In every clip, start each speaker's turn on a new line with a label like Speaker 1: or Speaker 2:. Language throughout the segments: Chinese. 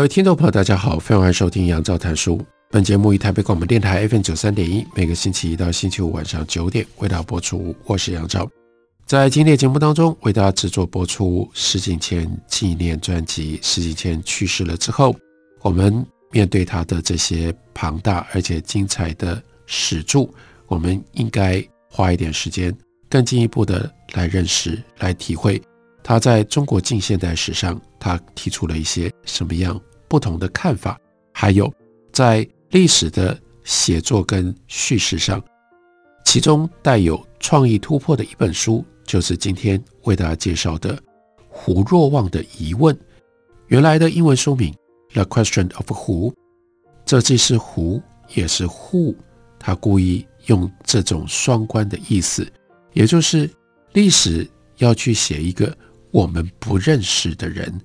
Speaker 1: 各位听众朋友，大家好，欢迎收听杨照谈书。本节目以台北广播电台 FM 九三点一，每个星期一到星期五晚上九点为大家播出。我是杨照，在今天的节目当中为大家制作播出石景谦纪念专辑。石景谦去世了之后，我们面对他的这些庞大而且精彩的史著，我们应该花一点时间，更进一步的来认识、来体会他在中国近现代史上，他提出了一些什么样不同的看法，还有在。历史的写作跟叙事上，其中带有创意突破的一本书，就是今天为大家介绍的《胡若望的疑问》。原来的英文书名《The Question of Who》，这既是 Who 也是 Who，他故意用这种双关的意思，也就是历史要去写一个我们不认识的人，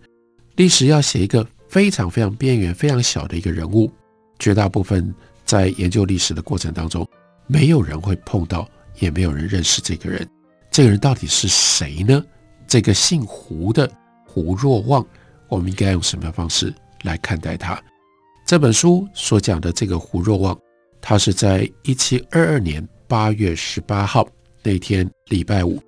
Speaker 1: 历史要写一个非常非常边缘、非常小的一个人物。绝大部分在研究历史的过程当中，没有人会碰到，也没有人认识这个人。这个人到底是谁呢？这个姓胡的胡若望，我们应该用什么方式来看待他？这本书所讲的这个胡若望，他是在一七二二年八月十八号那天礼拜五，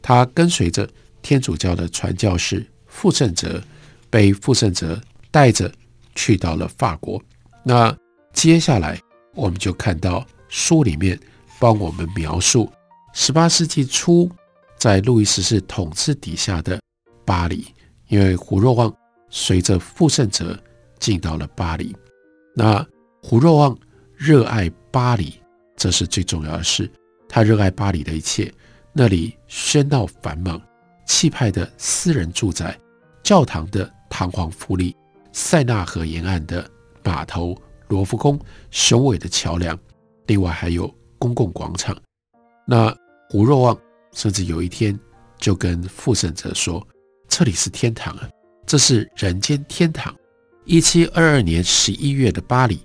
Speaker 1: 他跟随着天主教的传教士傅圣哲，被傅圣哲带着去到了法国。那接下来，我们就看到书里面帮我们描述十八世纪初在路易十四统治底下的巴黎，因为胡若望随着傅圣哲进到了巴黎。那胡若望热爱巴黎，这是最重要的事。他热爱巴黎的一切，那里喧闹繁忙、气派的私人住宅、教堂的堂皇富丽、塞纳河沿岸的。码头、罗浮宫、雄伟的桥梁，另外还有公共广场。那胡若望甚至有一天就跟傅圣哲说：“这里是天堂啊，这是人间天堂。”一七二二年十一月的巴黎，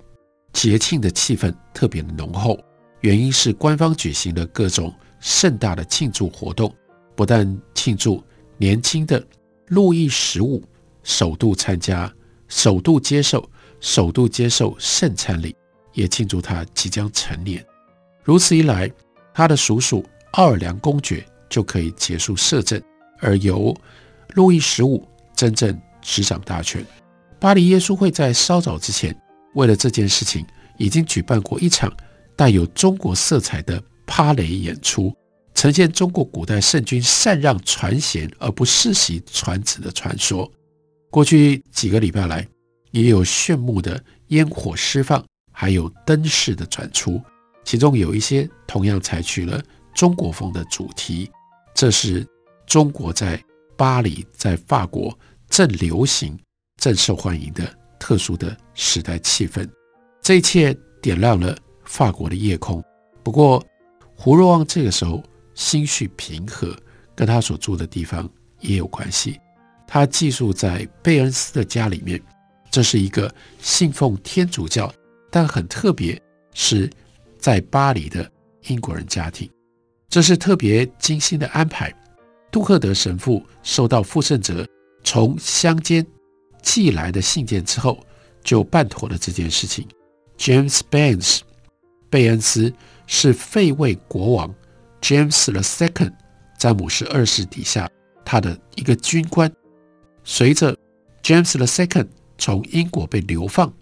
Speaker 1: 节庆的气氛特别的浓厚，原因是官方举行了各种盛大的庆祝活动，不但庆祝年轻的路易十五首度参加，首度接受。首度接受圣餐礼，也庆祝他即将成年。如此一来，他的叔叔奥尔良公爵就可以结束摄政，而由路易十五真正执掌大权。巴黎耶稣会在稍早之前，为了这件事情，已经举办过一场带有中国色彩的芭蕾演出，呈现中国古代圣君禅让传贤而不世袭传子的传说。过去几个礼拜来，也有炫目的烟火释放，还有灯饰的展出，其中有一些同样采取了中国风的主题。这是中国在巴黎、在法国正流行、正受欢迎的特殊的时代气氛。这一切点亮了法国的夜空。不过，胡若望这个时候心绪平和，跟他所住的地方也有关系。他寄宿在贝恩斯的家里面。这是一个信奉天主教，但很特别，是在巴黎的英国人家庭。这是特别精心的安排。杜克德神父收到傅圣哲从乡间寄来的信件之后，就办妥了这件事情。James b a n e s 贝恩斯是费卫国王 James the Second 詹姆士二世底下他的一个军官，随着 James the Second。从英国被流放，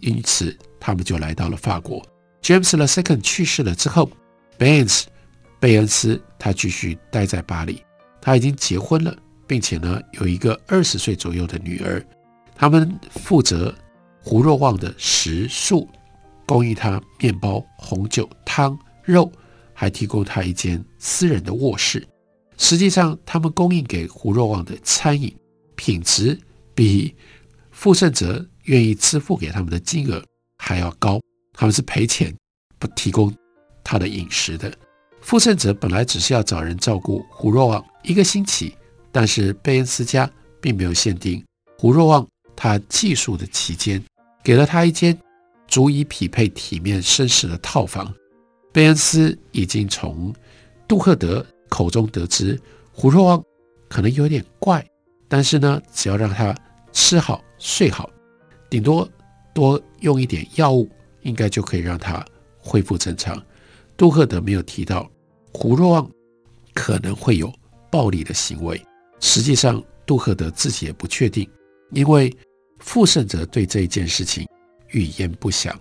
Speaker 1: 因此他们就来到了法国。James the Second 去世了之后，Baynes 贝恩斯他继续待在巴黎。他已经结婚了，并且呢有一个二十岁左右的女儿。他们负责胡若望的食宿，供应他面包、红酒、汤、肉，还提供他一间私人的卧室。实际上，他们供应给胡若望的餐饮品质比傅盛哲愿意支付给他们的金额还要高。他们是赔钱不提供他的饮食的。傅盛哲本来只是要找人照顾胡若望一个星期，但是贝恩斯家并没有限定胡若望他寄宿的期间，给了他一间足以匹配体面绅士的套房。贝恩斯已经从杜赫德口中得知胡若望可能有点怪，但是呢，只要让他吃好睡好，顶多多用一点药物，应该就可以让他恢复正常。杜赫德没有提到胡若望可能会有暴力的行为，实际上杜赫德自己也不确定，因为傅盛哲对这一件事情语焉不详。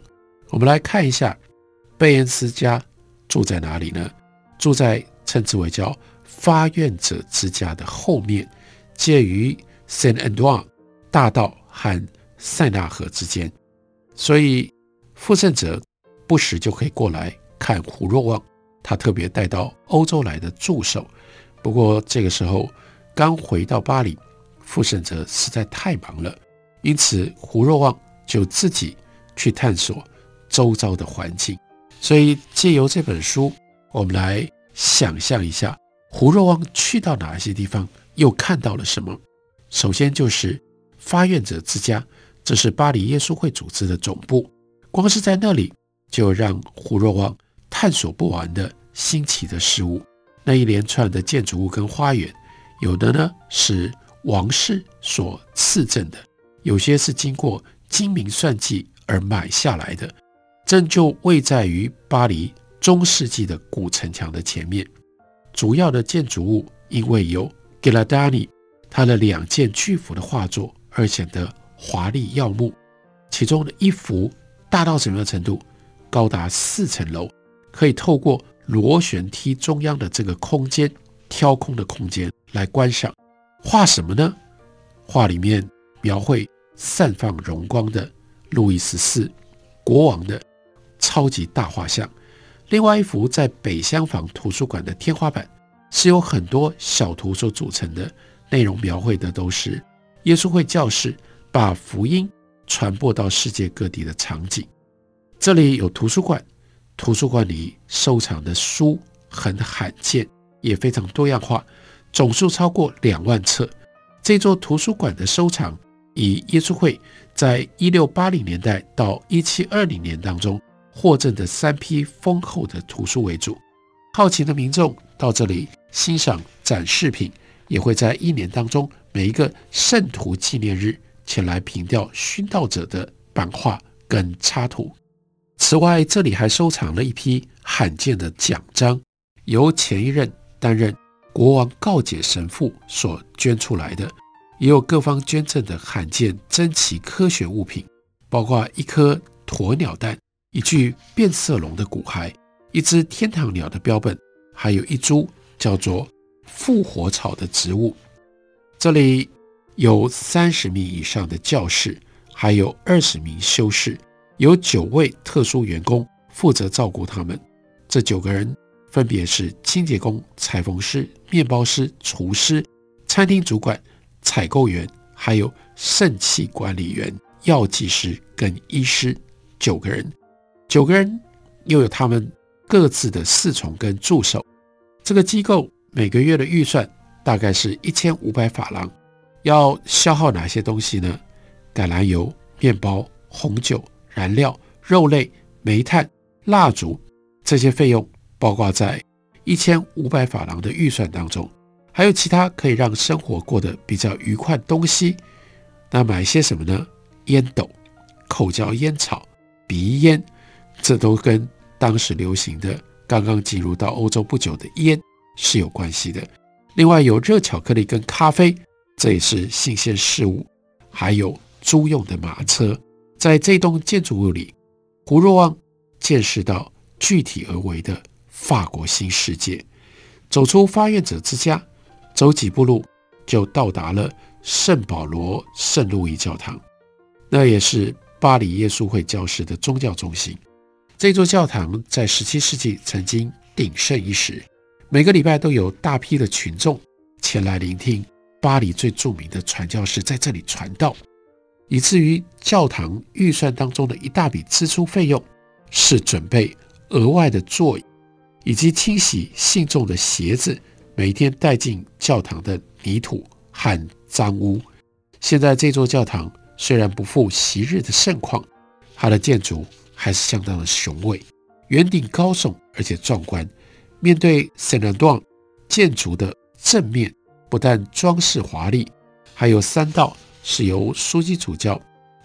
Speaker 1: 我们来看一下贝恩斯家住在哪里呢？住在称之为叫发愿者之家的后面，介于圣安多瓦大道和塞纳河之间，所以傅盛者不时就可以过来。看胡若望，他特别带到欧洲来的助手。不过这个时候刚回到巴黎，傅盛者实在太忙了，因此胡若望就自己去探索周遭的环境。所以借由这本书，我们来想象一下胡若望去到哪些地方，又看到了什么。首先就是发愿者之家，这是巴黎耶稣会组织的总部。光是在那里，就让胡若望。探索不完的新奇的事物，那一连串的建筑物跟花园，有的呢是王室所赐赠的，有些是经过精明算计而买下来的。正就位在于巴黎中世纪的古城墙的前面，主要的建筑物因为有 Girardani 他的两件巨幅的画作而显得华丽耀目。其中的一幅大到什么样程度？高达四层楼。可以透过螺旋梯中央的这个空间，挑空的空间来观赏。画什么呢？画里面描绘散放荣光的路易十四国王的超级大画像。另外一幅在北厢房图书馆的天花板，是由很多小图所组成的，内容描绘的都是耶稣会教士把福音传播到世界各地的场景。这里有图书馆。图书馆里收藏的书很罕见，也非常多样化，总数超过两万册。这座图书馆的收藏以耶稣会在一六八零年代到一七二零年当中获赠的三批丰厚的图书为主。好奇的民众到这里欣赏展示品，也会在一年当中每一个圣徒纪念日前来凭吊殉道者的版画跟插图。此外，这里还收藏了一批罕见的奖章，由前一任担任国王告解神父所捐出来的，也有各方捐赠的罕见珍奇科学物品，包括一颗鸵鸟蛋、一具变色龙的骨骸、一只天堂鸟的标本，还有一株叫做复活草的植物。这里有三十名以上的教士，还有二十名修士。有九位特殊员工负责照顾他们，这九个人分别是清洁工、裁缝师、面包师、厨师、餐厅主管、采购员，还有肾气管理员、药剂师跟医师。九个人，九个人又有他们各自的侍从跟助手。这个机构每个月的预算大概是一千五百法郎。要消耗哪些东西呢？橄榄油、面包、红酒。燃料、肉类、煤炭、蜡烛，这些费用包括在一千五百法郎的预算当中，还有其他可以让生活过得比较愉快的东西。那买些什么呢？烟斗、口嚼烟草、鼻烟，这都跟当时流行的、刚刚进入到欧洲不久的烟是有关系的。另外有热巧克力跟咖啡，这也是新鲜事物，还有租用的马车。在这栋建筑物里，胡若望见识到具体而为的法国新世界。走出发愿者之家，走几步路就到达了圣保罗圣路易教堂，那也是巴黎耶稣会教士的宗教中心。这座教堂在17世纪曾经鼎盛一时，每个礼拜都有大批的群众前来聆听巴黎最著名的传教士在这里传道，以至于教堂预算当中的一大笔支出费用是准备额外的座椅，以及清洗信众的鞋子，每天带进教堂的泥土和脏污。现在这座教堂虽然不复昔日的盛况，它的建筑还是相当的雄伟，圆顶高耸而且壮观。面对圣安多旺建筑的正面，不但装饰华丽，还有三道是由枢机主教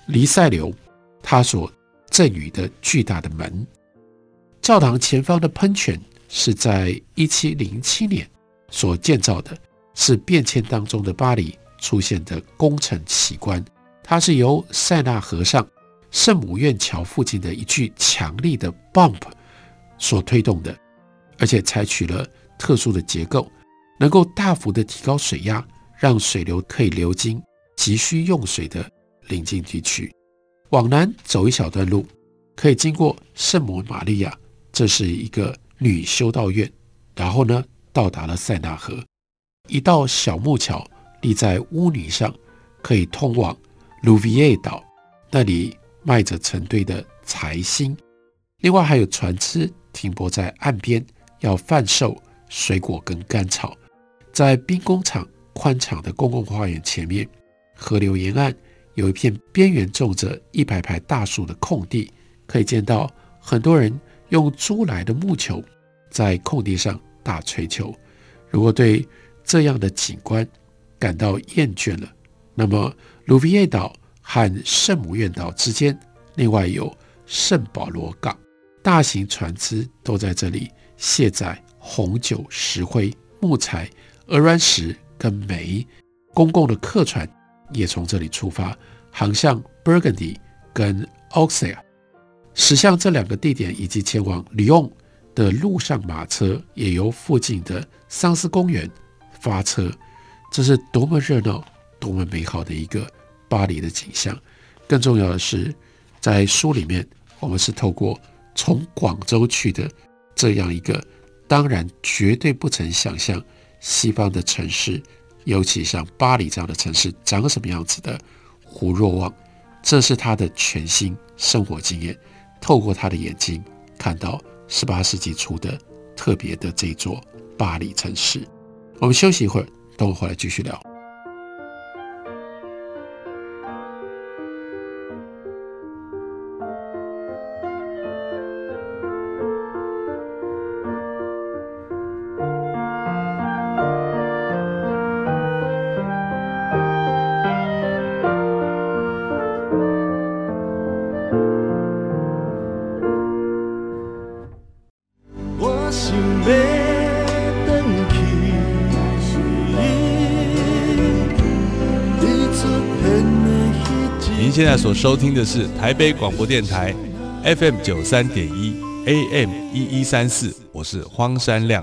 Speaker 1: 黎塞留他所赠予的巨大的门。教堂前方的喷泉是在一七零七年所建造的，是变迁当中的巴黎出现的工程奇观。它是由塞纳河上圣母院桥附近的一具强力的 bump 所推动的。而且采取了特殊的结构，能够大幅的提高水压，让水流可以流经急需用水的邻近地区。往南走一小段路，可以经过圣母玛利亚，这是一个女修道院。然后呢，到达了塞纳河，一道小木桥立在污泥上，可以通往卢维耶岛，那里卖着成堆的财星。另外还有船只停泊在岸边。要贩售水果跟甘草，在兵工厂宽敞的公共花园前面，河流沿岸有一片边缘种着一排排大树的空地，可以见到很多人用租来的木球在空地上打槌球。如果对这样的景观感到厌倦了，那么卢维耶岛和圣母院岛之间，另外有圣保罗港，大型船只都在这里。卸载红酒、石灰、木材、鹅卵石跟煤，公共的客船也从这里出发，航向 Burgundy 跟 Auxerre。驶向这两个地点以及前往里昂的陆上马车，也由附近的桑斯公园发车。这是多么热闹、多么美好的一个巴黎的景象！更重要的是，在书里面，我们是透过从广州去的。这样一个当然绝对不曾想象西方的城市，尤其像巴黎这样的城市长什么样子的胡若望，这是他的全新生活经验。透过他的眼睛看到十八世纪初的特别的这座巴黎城市。我们休息一会儿，等我回来继续聊。
Speaker 2: 所收听的是台北广播电台 FM 九三点一 AM 一一三四，我是荒山亮。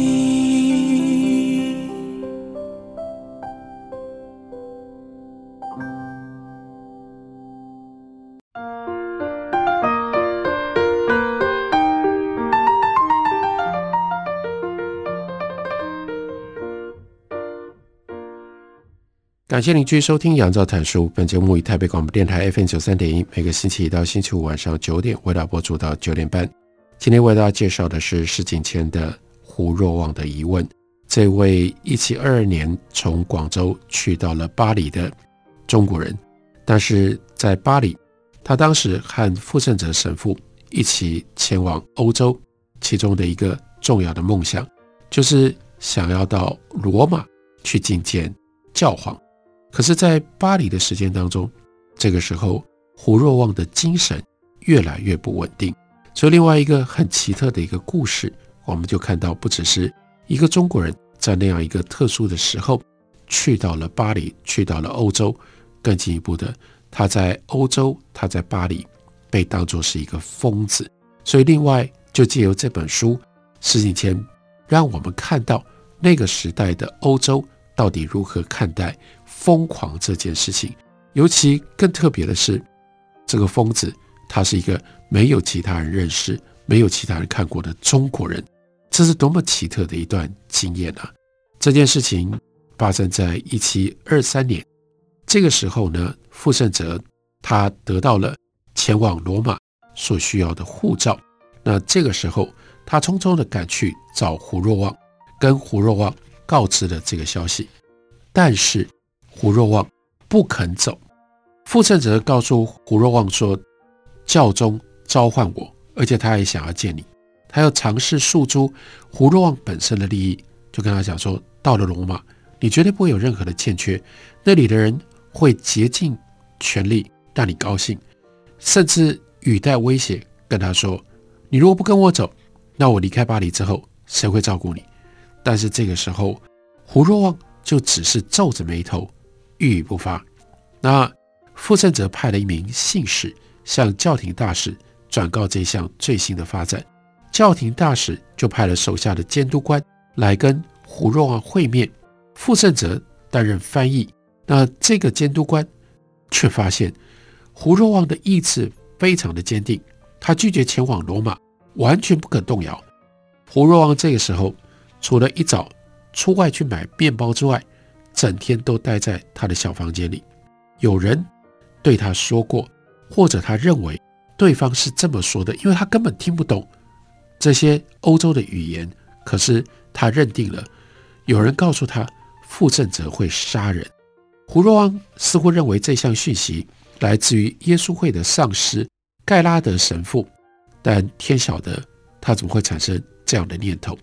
Speaker 1: 感谢您继续收听《杨照谈书》。本节目以台北广播电台 FM 九三点一，每个星期一到星期五晚上九点为大家播出到九点半。今天为大家介绍的是施景谦的《胡若望的疑问》。这位一七二二年从广州去到了巴黎的中国人，但是在巴黎，他当时和傅圣哲神父一起前往欧洲，其中的一个重要的梦想就是想要到罗马去觐见教皇。可是，在巴黎的时间当中，这个时候胡若望的精神越来越不稳定。所以，另外一个很奇特的一个故事，我们就看到，不只是一个中国人在那样一个特殊的时候去到了巴黎，去到了欧洲，更进一步的，他在欧洲，他在巴黎被当作是一个疯子。所以，另外就借由这本书，石景谦让我们看到那个时代的欧洲到底如何看待疯狂这件事情。尤其更特别的是，这个疯子他是一个没有其他人认识、没有其他人看过的中国人，这是多么奇特的一段经验啊！这件事情发生在一七二三年，这个时候呢，傅盛哲他得到了前往罗马所需要的护照。那这个时候，他匆匆地赶去找胡若望，跟胡若望告知了这个消息，但是胡若望不肯走。傅盛哲告诉胡若望说：“教宗召唤我，而且他也想要见你，他要尝试诉诸胡若望本身的利益，就跟他讲说，到了罗马，你绝对不会有任何的欠缺，那里的人会竭尽全力让你高兴，甚至语带威胁跟他说，你如果不跟我走。”那我离开巴黎之后，谁会照顾你？但是这个时候，胡若望就只是皱着眉头，郁郁不发。那傅盛哲派了一名信使向教廷大使转告这项最新的发展，教廷大使就派了手下的监督官来跟胡若望会面，傅盛哲担任翻译。那这个监督官却发现胡若望的意志非常的坚定，他拒绝前往罗马。完全不肯动摇。胡若望这个时候，除了一早出外去买面包之外，整天都待在他的小房间里。有人对他说过，或者他认为对方是这么说的，因为他根本听不懂这些欧洲的语言。可是他认定了，有人告诉他，傅盛哲会杀人。胡若望似乎认为这项讯息来自于耶稣会的上师盖拉德神父。但天晓得他怎么会产生这样的念头？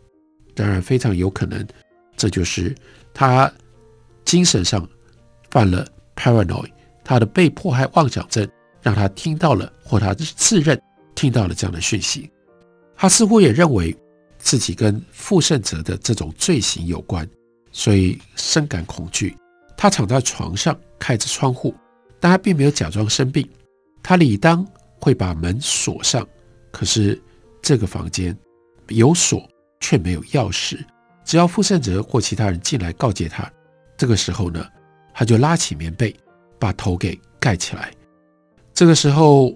Speaker 1: 当然，非常有可能，这就是他精神上犯了 paranoid，他的被迫害妄想症，让他听到了或他自认听到了这样的讯息。他似乎也认为自己跟傅盛哲的这种罪行有关，所以深感恐惧。他躺在床上，开着窗户，但他并没有假装生病。他理当会把门锁上。可是这个房间有锁，却没有钥匙。只要傅盛哲或其他人进来告诫他，这个时候呢，他就拉起棉被，把头给盖起来。这个时候，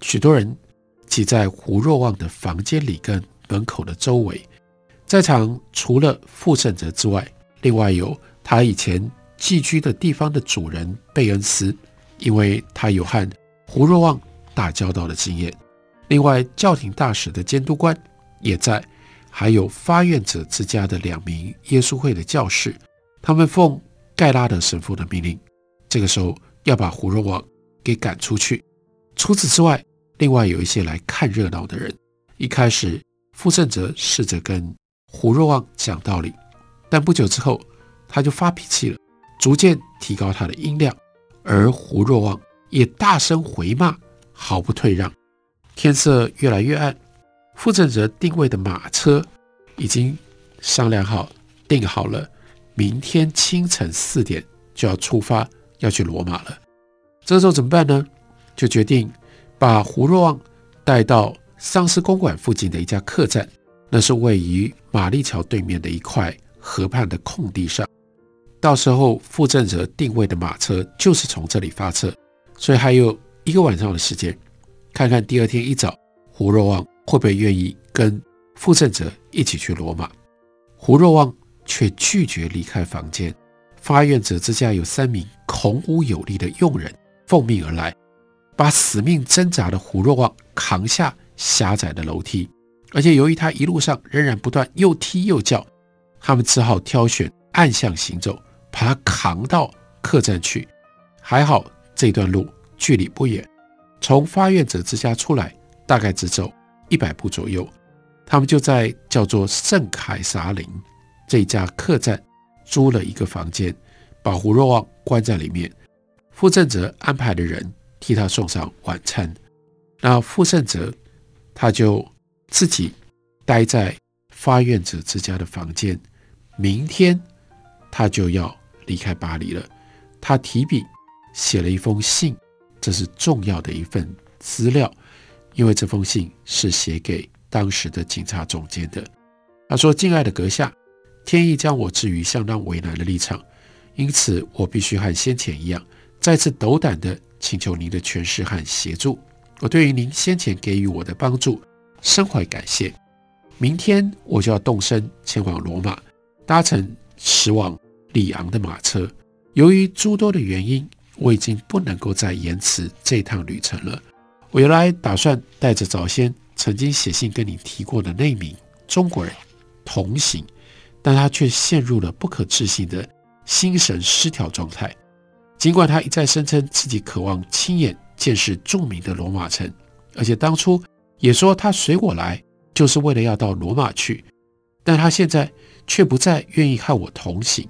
Speaker 1: 许多人挤在胡若望的房间里跟门口的周围。在场除了傅盛哲之外，另外有他以前寄居的地方的主人贝恩斯，因为他有和胡若望打交道的经验。另外，教廷大使的监督官也在，还有发愿者之家的两名耶稣会的教士，他们奉盖拉德神父的命令，这个时候要把胡若望给赶出去。除此之外，另外有一些来看热闹的人。一开始，傅盛哲试着跟胡若望讲道理，但不久之后他就发脾气了，逐渐提高他的音量，而胡若望也大声回骂，毫不退让。天色越来越暗，傅盛哲定位的马车已经商量好，定好了，明天清晨四点就要出发，要去罗马了。这时候怎么办呢？就决定把胡若望带到桑斯公馆附近的一家客栈，那是位于玛丽桥对面的一块河畔的空地上。到时候傅盛哲定位的马车就是从这里发车，所以还有一个晚上的时间。看看第二天一早，胡若望会不会愿意跟傅盛哲一起去罗马？胡若望却拒绝离开房间。发愿者之家有三名孔武有力的佣人奉命而来，把死命挣扎的胡若望扛下狭窄的楼梯，而且由于他一路上仍然不断又踢又叫，他们只好挑选暗巷行走，把他扛到客栈去。还好这段路距离不远。从发愿者之家出来，大概只走一百步左右，他们就在叫做圣凯撒林这家客栈租了一个房间，把胡若望关在里面。傅盛泽安排的人替他送上晚餐。那傅盛泽他就自己待在发愿者之家的房间。明天他就要离开巴黎了。他提笔写了一封信，这是重要的一份资料，因为这封信是写给当时的警察总监的。他说：“敬爱的阁下，天意将我置于相当为难的立场，因此我必须和先前一样。”再次斗胆地请求您的权势和协助，我对于您先前给予我的帮助深怀感谢。明天我就要动身前往罗马，搭乘驶往里昂的马车。由于诸多的原因，我已经不能够再延迟这趟旅程了。我原来打算带着早先曾经写信跟你提过的那名中国人同行，但他却陷入了不可置信的心神失调状态。尽管他一再声称自己渴望亲眼见识著名的罗马城，而且当初也说他随我来就是为了要到罗马去，但他现在却不再愿意和我同行。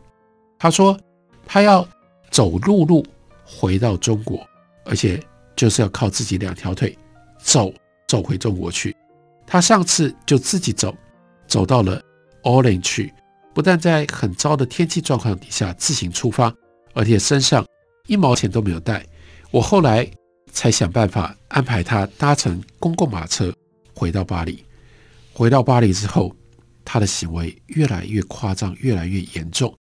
Speaker 1: 他说他要走陆路回到中国，而且就是要靠自己两条腿走走回中国去。他上次就自己走，走到了奥林去，不但在很糟的天气状况底下自行出发，而且身上。一毛钱都没有带，我后来才想办法安排他搭乘公共马车回到巴黎。回到巴黎之后，他的行为越来越夸张，越来越严重。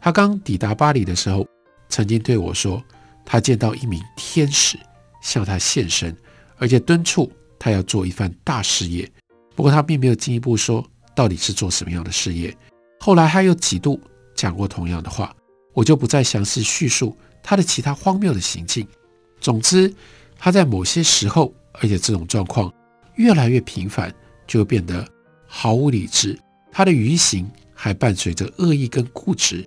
Speaker 1: 他刚抵达巴黎的时候，曾经对我说，他见到一名天使向他现身，而且敦促他要做一番大事业。不过他并没有进一步说到底是做什么样的事业。后来他又几度讲过同样的话，我就不再详细叙述。他的其他荒谬的行径，总之，他在某些时候，而且这种状况越来越频繁，就变得毫无理智。他的愚行还伴随着恶意跟固执，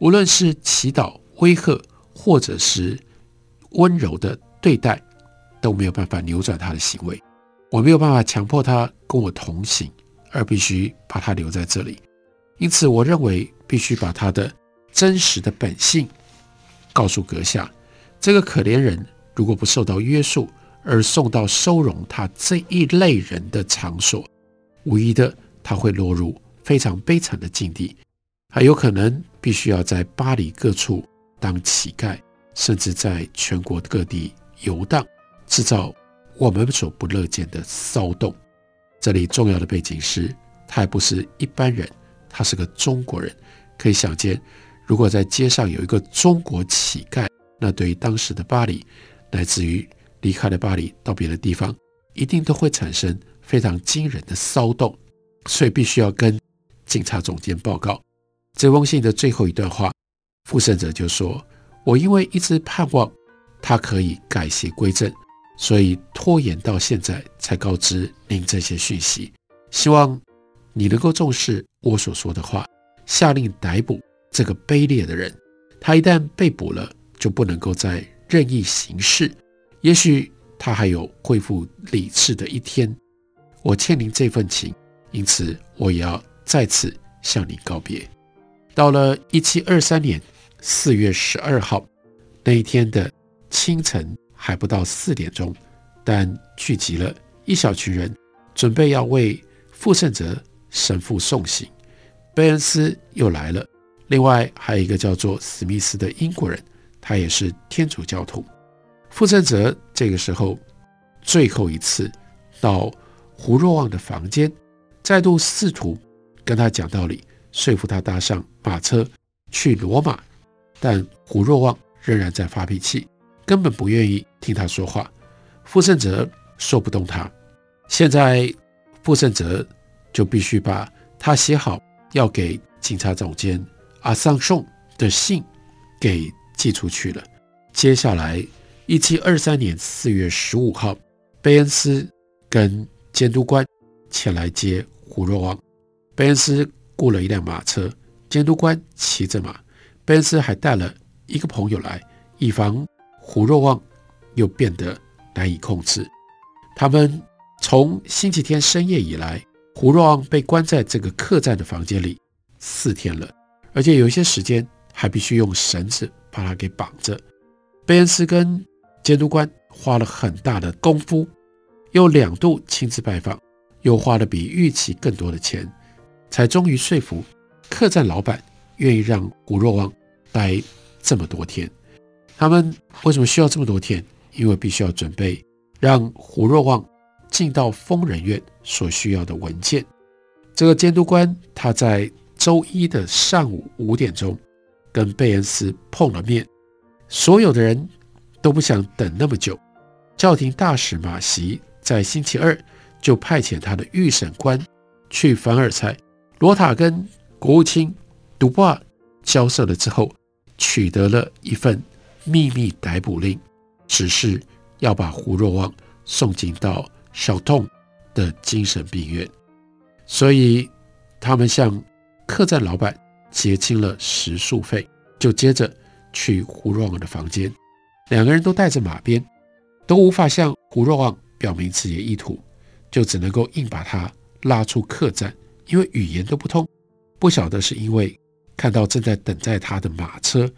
Speaker 1: 无论是祈祷、威吓，或者是温柔的对待，都没有办法扭转他的行为。我没有办法强迫他跟我同行，而必须把他留在这里。因此，我认为必须把他的真实的本性。告诉阁下，这个可怜人如果不受到约束而送到收容他这一类人的场所，无疑的他会落入非常悲惨的境地，还有可能必须要在巴黎各处当乞丐，甚至在全国各地游荡，制造我们所不乐见的骚动。这里重要的背景是，他还不是一般人，他是个中国人，可以想见。如果在街上有一个中国乞丐，那对于当时的巴黎，乃至于离开了巴黎到别的地方，一定都会产生非常惊人的骚动，所以必须要跟警察总监报告。这封信的最后一段话，傅盛泽就说：“我因为一直盼望他可以改邪归正，所以拖延到现在才告知您这些讯息，希望你能够重视我所说的话，下令逮捕。”这个卑劣的人，他一旦被捕了，就不能够再任意行事。也许他还有恢复理智的一天。我欠您这份情，因此我也要再次向您告别。到了一七二三年四月十二号那一天的清晨，还不到四点钟，但聚集了一小群人，准备要为傅盛泽神父送行。贝恩斯又来了。另外还有一个叫做史密斯的英国人，他也是天主教徒。傅盛泽这个时候最后一次到胡若望的房间，再度试图跟他讲道理，说服他搭上马车去罗马，但胡若望仍然在发脾气，根本不愿意听他说话。傅盛泽说不动他，现在傅盛泽就必须把他写好要给警察总监。阿桑宋的信给寄出去了。接下来，一七二三年四月十五号，贝恩斯跟监督官前来接胡若望。贝恩斯雇了一辆马车，监督官骑着马，贝恩斯还带了一个朋友来，以防胡若望又变得难以控制。他们从星期天深夜以来，胡若望被关在这个客栈的房间里四天了。而且有一些时间还必须用绳子把他给绑着。贝恩斯跟监督官花了很大的功夫，又两度亲自拜访，又花了比预期更多的钱，才终于说服客栈老板愿意让胡若望待这么多天。他们为什么需要这么多天？因为必须要准备让胡若望进到疯人院所需要的文件。这个监督官他在周一的上午五点钟跟贝恩斯碰了面，所有的人都不想等那么久。教廷大使马席在星期二就派遣他的预审官去凡尔赛。罗塔跟国务卿杜布瓦交涉了之后，取得了一份秘密逮捕令，只是要把胡若望送进到小痛的精神病院。所以他们向客栈老板结清了食宿费，就接着去胡若望的房间。两个人都带着马鞭。都无法向胡若望表明自己的意图，就只能够硬把他拉出客栈，因为语言都不通，不晓得是因为看到正在等待他的马车，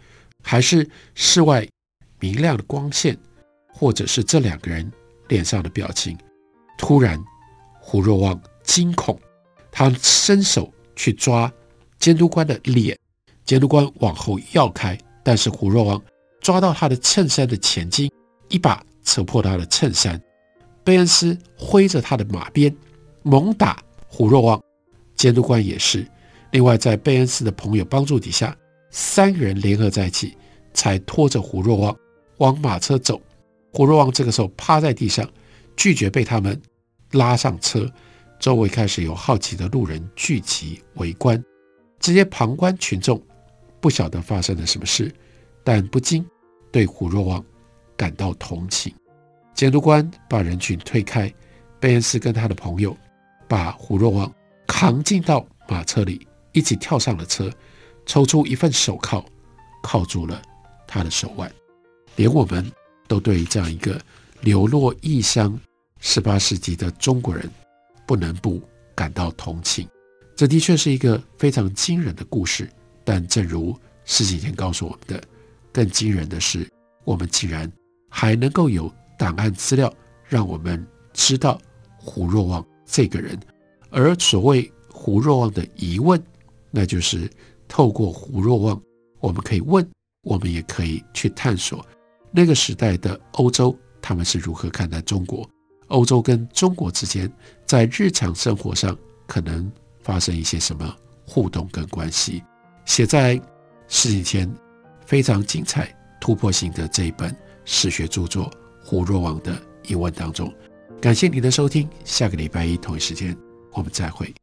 Speaker 1: 还是室外明亮的光线，或者是这两个人脸上的表情。突然，胡若望惊恐，他伸手去抓监督官的脸，监督官往后要开，但是胡若望抓到他的衬衫的前襟，一把。扯破他的衬衫，贝恩斯挥着他的马鞭猛打胡若望，监督官也是。另外，在贝恩斯的朋友帮助底下，三个人联合在一起，才拖着胡若望往马车走。胡若望这个时候趴在地上，拒绝被他们拉上车。周围开始有好奇的路人聚集围观，这些旁观群众不晓得发生了什么事，但不禁对胡若望。感到同情，监督官把人群推开，贝恩斯跟他的朋友把胡若望扛进到马车里，一起跳上了车，抽出一份手铐，铐住了他的手腕。连我们都对这样一个流落异乡、十八世纪的中国人，不能不感到同情。这的确是一个非常惊人的故事，但正如施景贤告诉我们的，更惊人的是，我们竟然。还能够有档案资料，让我们知道胡若望这个人。而所谓胡若望的疑问，那就是透过胡若望，我们可以问，我们也可以去探索那个时代的欧洲，他们是如何看待中国。欧洲跟中国之间，在日常生活上可能发生一些什么互动跟关系。写在十几前非常精彩、突破性的这一本。史学著作《胡若望的疑问》当中，感谢您的收听，下个礼拜一同一时间我们再会。